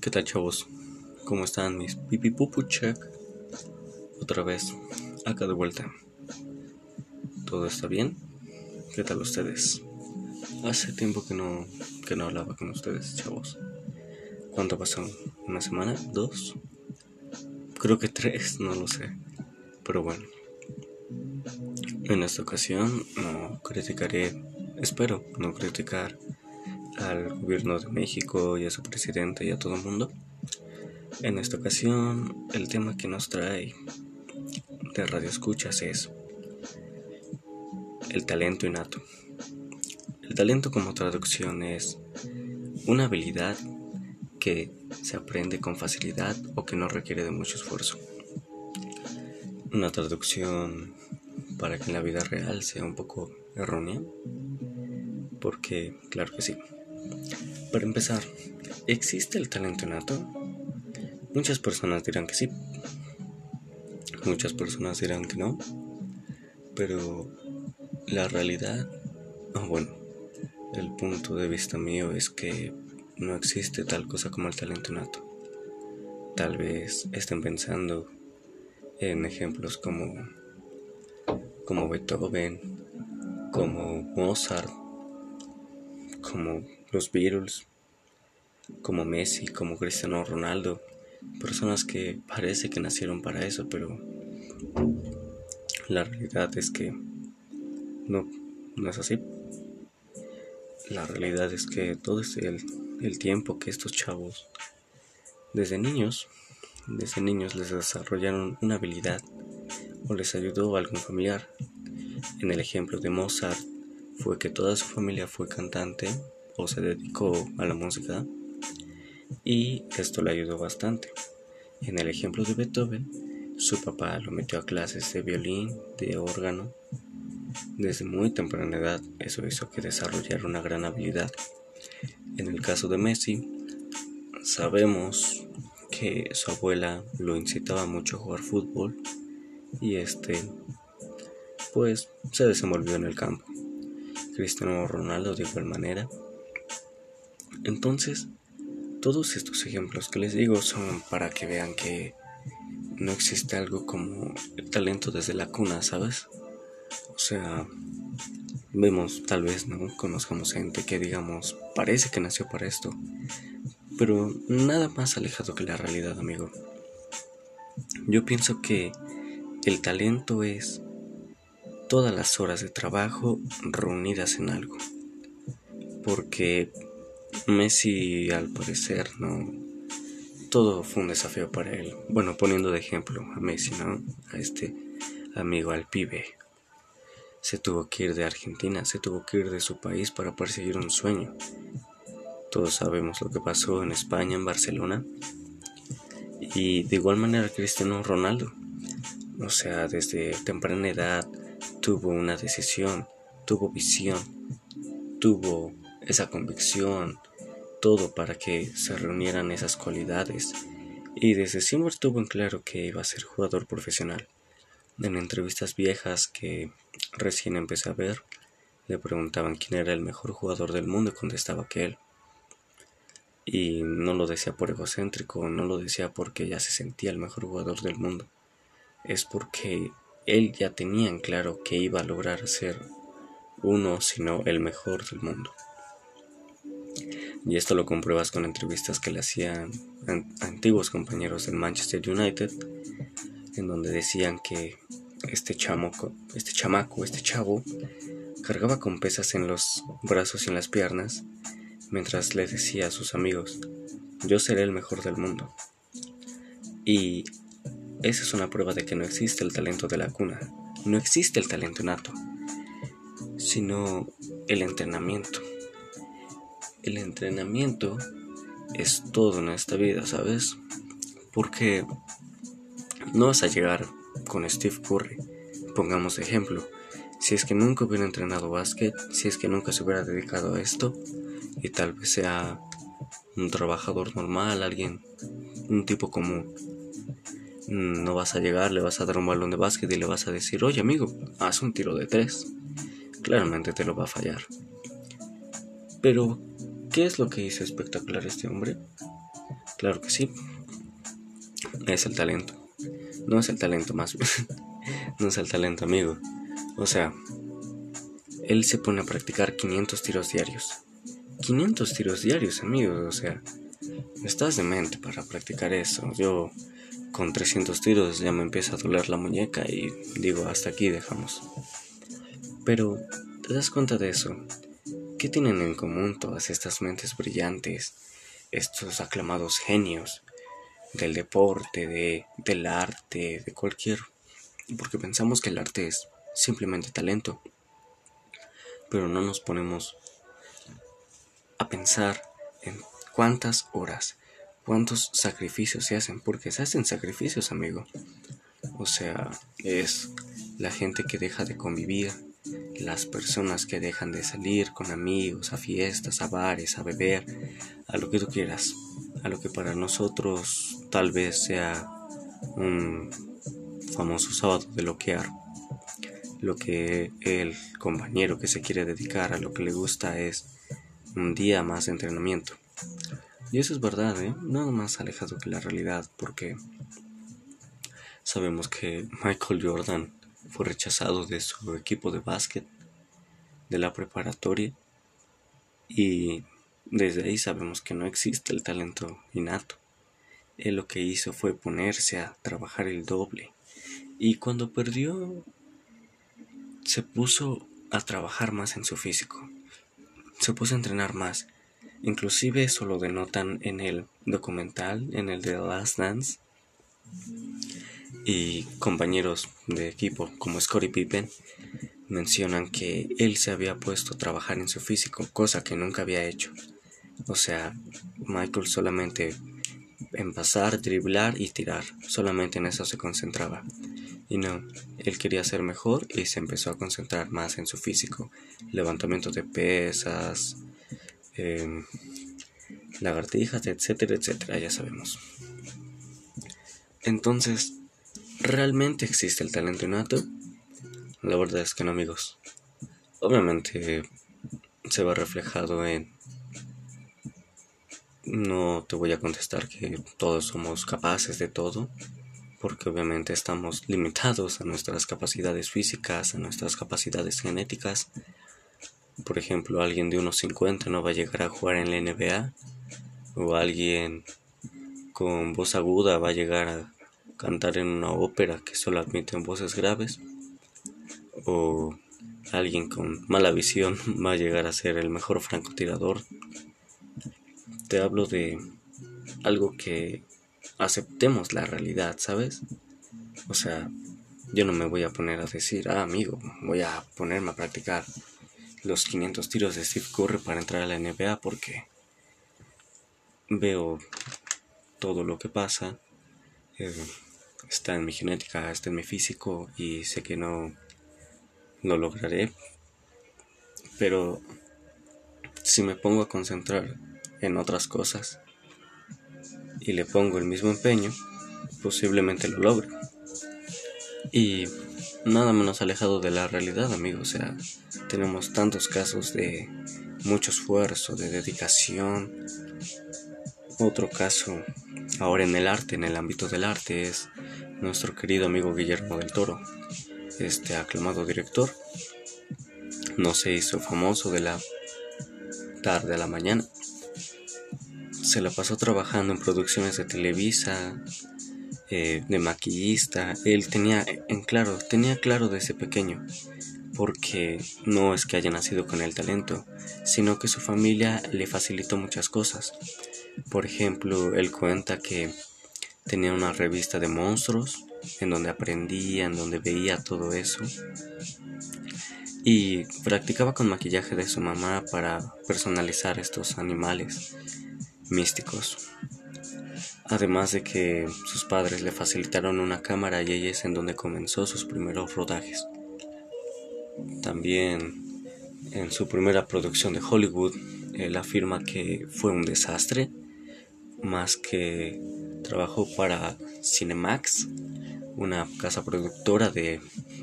¿Qué tal chavos? ¿Cómo están mis pipi pupu check? Otra vez, acá de vuelta. ¿Todo está bien? ¿Qué tal ustedes? Hace tiempo que no, que no hablaba con ustedes, chavos. ¿Cuánto pasó? ¿Una semana? ¿Dos? Creo que tres, no lo sé. Pero bueno. En esta ocasión no criticaré, espero no criticar al gobierno de México y a su presidente y a todo el mundo. En esta ocasión, el tema que nos trae de Radio Escuchas es el talento innato. El talento como traducción es una habilidad que se aprende con facilidad o que no requiere de mucho esfuerzo. Una traducción para que en la vida real sea un poco errónea, porque claro que sí. Para empezar, ¿existe el talento innato? Muchas personas dirán que sí. Muchas personas dirán que no. Pero la realidad, o bueno, el punto de vista mío es que no existe tal cosa como el talento innato. Tal vez estén pensando en ejemplos como como Beethoven, como Mozart, como los Beatles, como Messi, como Cristiano Ronaldo, personas que parece que nacieron para eso, pero la realidad es que no, no es así. La realidad es que todo es el, el tiempo que estos chavos, desde niños, desde niños les desarrollaron una habilidad o les ayudó algún familiar. En el ejemplo de Mozart fue que toda su familia fue cantante se dedicó a la música y esto le ayudó bastante. En el ejemplo de Beethoven, su papá lo metió a clases de violín, de órgano. Desde muy temprana edad, eso hizo que desarrollara una gran habilidad. En el caso de Messi, sabemos que su abuela lo incitaba mucho a jugar fútbol y este pues se desenvolvió en el campo. Cristiano Ronaldo de igual manera entonces, todos estos ejemplos que les digo son para que vean que no existe algo como el talento desde la cuna, ¿sabes? O sea, vemos, tal vez, ¿no? Conozcamos gente que digamos, parece que nació para esto, pero nada más alejado que la realidad, amigo. Yo pienso que el talento es todas las horas de trabajo reunidas en algo. Porque Messi al parecer no todo fue un desafío para él. Bueno, poniendo de ejemplo a Messi, ¿no? A este amigo, al pibe. Se tuvo que ir de Argentina, se tuvo que ir de su país para perseguir un sueño. Todos sabemos lo que pasó en España, en Barcelona. Y de igual manera Cristiano Ronaldo. O sea, desde temprana edad tuvo una decisión, tuvo visión, tuvo esa convicción, todo para que se reunieran esas cualidades. Y desde siempre tuvo en claro que iba a ser jugador profesional. En entrevistas viejas que recién empecé a ver, le preguntaban quién era el mejor jugador del mundo y contestaba que él. Y no lo decía por egocéntrico, no lo decía porque ya se sentía el mejor jugador del mundo. Es porque él ya tenía en claro que iba a lograr ser uno, sino el mejor del mundo. Y esto lo compruebas con entrevistas que le hacían antiguos compañeros del Manchester United, en donde decían que este chamaco, este chamaco, este chavo, cargaba con pesas en los brazos y en las piernas, mientras le decía a sus amigos, yo seré el mejor del mundo. Y esa es una prueba de que no existe el talento de la cuna, no existe el talento nato, sino el entrenamiento el entrenamiento es todo en esta vida, ¿sabes? Porque no vas a llegar con Steve Curry, pongamos ejemplo. Si es que nunca hubiera entrenado básquet, si es que nunca se hubiera dedicado a esto, y tal vez sea un trabajador normal, alguien, un tipo común. No vas a llegar, le vas a dar un balón de básquet y le vas a decir, oye amigo, haz un tiro de tres. Claramente te lo va a fallar. Pero ¿Qué es lo que hizo espectacular este hombre? Claro que sí. Es el talento. No es el talento más. no es el talento, amigo. O sea, él se pone a practicar 500 tiros diarios. 500 tiros diarios, amigo. O sea, estás de mente para practicar eso. Yo con 300 tiros ya me empieza a doler la muñeca y digo, hasta aquí dejamos. Pero, ¿te das cuenta de eso? ¿Qué tienen en común todas estas mentes brillantes, estos aclamados genios del deporte, de, del arte, de cualquier... Porque pensamos que el arte es simplemente talento, pero no nos ponemos a pensar en cuántas horas, cuántos sacrificios se hacen, porque se hacen sacrificios, amigo. O sea, es la gente que deja de convivir, las personas que dejan de salir con amigos, a fiestas, a bares, a beber, a lo que tú quieras, a lo que para nosotros tal vez sea un famoso sábado de loquear, lo que el compañero que se quiere dedicar a lo que le gusta es un día más de entrenamiento. Y eso es verdad, ¿eh? nada más alejado que la realidad, porque sabemos que Michael Jordan fue rechazado de su equipo de básquet de la preparatoria y desde ahí sabemos que no existe el talento innato. Él lo que hizo fue ponerse a trabajar el doble y cuando perdió se puso a trabajar más en su físico, se puso a entrenar más. Inclusive eso lo denotan en el documental, en el de The Last Dance, y compañeros de equipo como Scottie Pippen mencionan que él se había puesto a trabajar en su físico, cosa que nunca había hecho. O sea, Michael solamente en pasar, driblar y tirar, solamente en eso se concentraba. Y no, él quería ser mejor y se empezó a concentrar más en su físico, levantamiento de pesas, eh, lagartijas, etcétera, etcétera, ya sabemos. Entonces, ¿Realmente existe el talento innato? La verdad es que no, amigos. Obviamente se va reflejado en... No te voy a contestar que todos somos capaces de todo, porque obviamente estamos limitados a nuestras capacidades físicas, a nuestras capacidades genéticas. Por ejemplo, alguien de unos 50 no va a llegar a jugar en la NBA, o alguien con voz aguda va a llegar a cantar en una ópera que solo admiten voces graves o alguien con mala visión va a llegar a ser el mejor francotirador. Te hablo de algo que aceptemos la realidad, ¿sabes? O sea, yo no me voy a poner a decir, ah, amigo, voy a ponerme a practicar los 500 tiros de Steve Curry para entrar a la NBA porque veo todo lo que pasa. Eh, está en mi genética, está en mi físico y sé que no lo lograré. Pero si me pongo a concentrar en otras cosas y le pongo el mismo empeño, posiblemente lo logre. Y nada menos alejado de la realidad, amigos. O sea, tenemos tantos casos de mucho esfuerzo, de dedicación. Otro caso ahora en el arte, en el ámbito del arte, es nuestro querido amigo Guillermo del Toro, este aclamado director. No se hizo famoso de la tarde a la mañana. Se la pasó trabajando en producciones de Televisa, eh, de maquillista. Él tenía en claro, tenía claro desde pequeño, porque no es que haya nacido con el talento, sino que su familia le facilitó muchas cosas. Por ejemplo, él cuenta que tenía una revista de monstruos en donde aprendía, en donde veía todo eso. Y practicaba con maquillaje de su mamá para personalizar estos animales místicos. Además de que sus padres le facilitaron una cámara y ella es en donde comenzó sus primeros rodajes. También en su primera producción de Hollywood, él afirma que fue un desastre, más que Trabajó para Cinemax, una casa productora de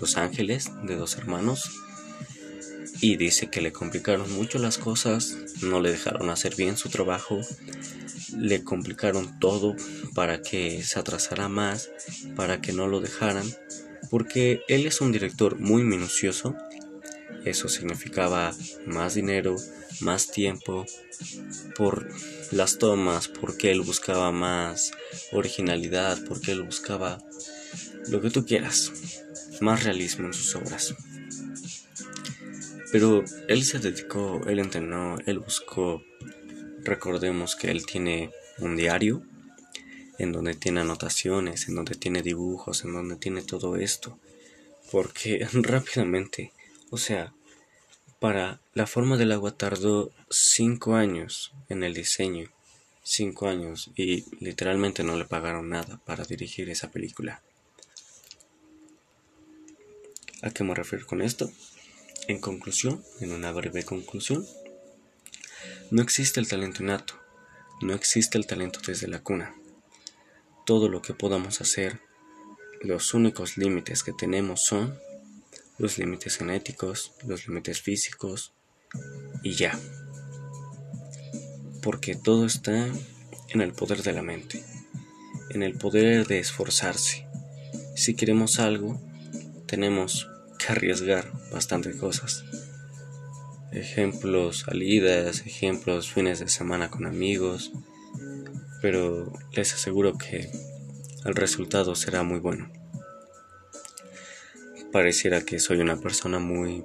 Los Ángeles, de dos hermanos. y dice que le complicaron mucho las cosas, no le dejaron hacer bien su trabajo, le complicaron todo para que se atrasara más, para que no lo dejaran, porque él es un director muy minucioso, eso significaba más dinero, más tiempo por las tomas, porque él buscaba más originalidad, porque él buscaba lo que tú quieras, más realismo en sus obras. Pero él se dedicó, él entrenó, él buscó. Recordemos que él tiene un diario en donde tiene anotaciones, en donde tiene dibujos, en donde tiene todo esto. Porque rápidamente, o sea, para la forma del agua tardó cinco años en el diseño. Cinco años y literalmente no le pagaron nada para dirigir esa película. ¿A qué me refiero con esto? En conclusión, en una breve conclusión, no existe el talento innato, no existe el talento desde la cuna. Todo lo que podamos hacer, los únicos límites que tenemos son los límites genéticos, los límites físicos y ya. Porque todo está en el poder de la mente, en el poder de esforzarse. Si queremos algo, tenemos que arriesgar bastantes cosas. Ejemplos, salidas, ejemplos, fines de semana con amigos, pero les aseguro que el resultado será muy bueno. Pareciera que soy una persona muy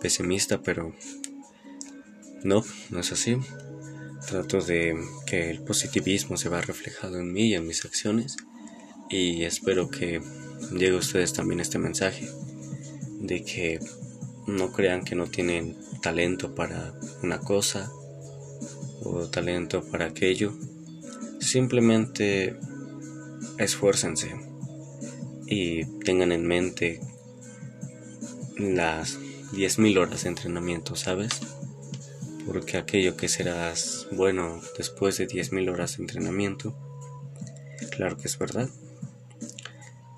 pesimista, pero no, no es así. Trato de que el positivismo se vea reflejado en mí y en mis acciones y espero que llegue a ustedes también este mensaje de que no crean que no tienen talento para una cosa o talento para aquello. Simplemente esfuércense y tengan en mente las 10.000 horas de entrenamiento, ¿sabes? Porque aquello que serás bueno después de 10.000 horas de entrenamiento, claro que es verdad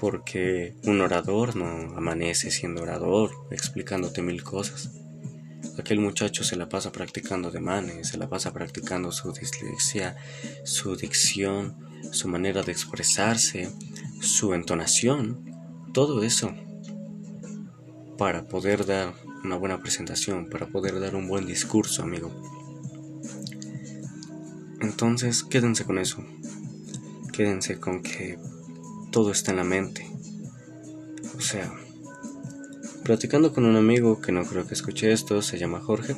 porque un orador no amanece siendo orador, explicándote mil cosas. Aquel muchacho se la pasa practicando de manes, se la pasa practicando su dislexia, su dicción, su manera de expresarse, su entonación, todo eso para poder dar una buena presentación, para poder dar un buen discurso, amigo. Entonces, quédense con eso. Quédense con que todo está en la mente. O sea, platicando con un amigo que no creo que escuche esto, se llama Jorge,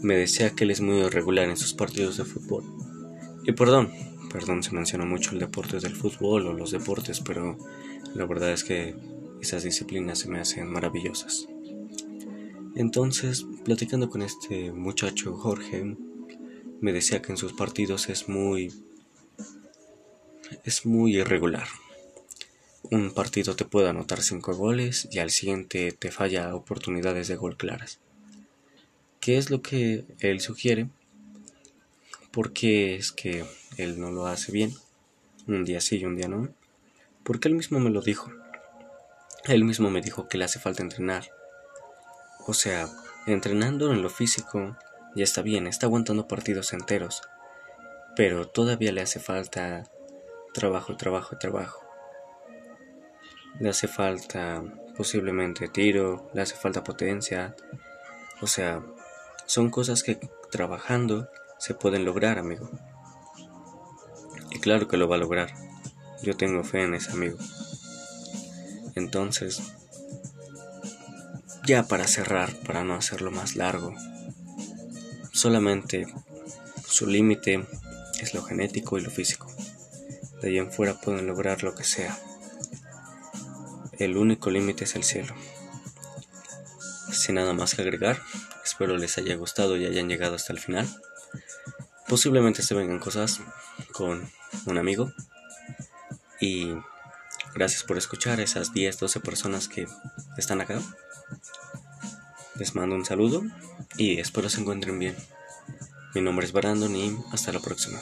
me decía que él es muy irregular en sus partidos de fútbol. Y perdón, perdón, se menciona mucho el deporte del fútbol o los deportes, pero la verdad es que esas disciplinas se me hacen maravillosas. Entonces, platicando con este muchacho Jorge, me decía que en sus partidos es muy es muy irregular. Un partido te puede anotar 5 goles y al siguiente te falla oportunidades de gol claras. ¿Qué es lo que él sugiere? Porque es que él no lo hace bien. Un día sí y un día no. Porque él mismo me lo dijo. Él mismo me dijo que le hace falta entrenar. O sea, entrenando en lo físico ya está bien, está aguantando partidos enteros. Pero todavía le hace falta trabajo, trabajo, trabajo. Le hace falta posiblemente tiro, le hace falta potencia. O sea, son cosas que trabajando se pueden lograr, amigo. Y claro que lo va a lograr. Yo tengo fe en ese amigo. Entonces, ya para cerrar, para no hacerlo más largo, solamente su límite es lo genético y lo físico. De ahí en fuera pueden lograr lo que sea. El único límite es el cielo. Sin nada más que agregar, espero les haya gustado y hayan llegado hasta el final. Posiblemente se vengan cosas con un amigo. Y gracias por escuchar a esas 10, 12 personas que están acá. Les mando un saludo y espero se encuentren bien. Mi nombre es Brandon y hasta la próxima.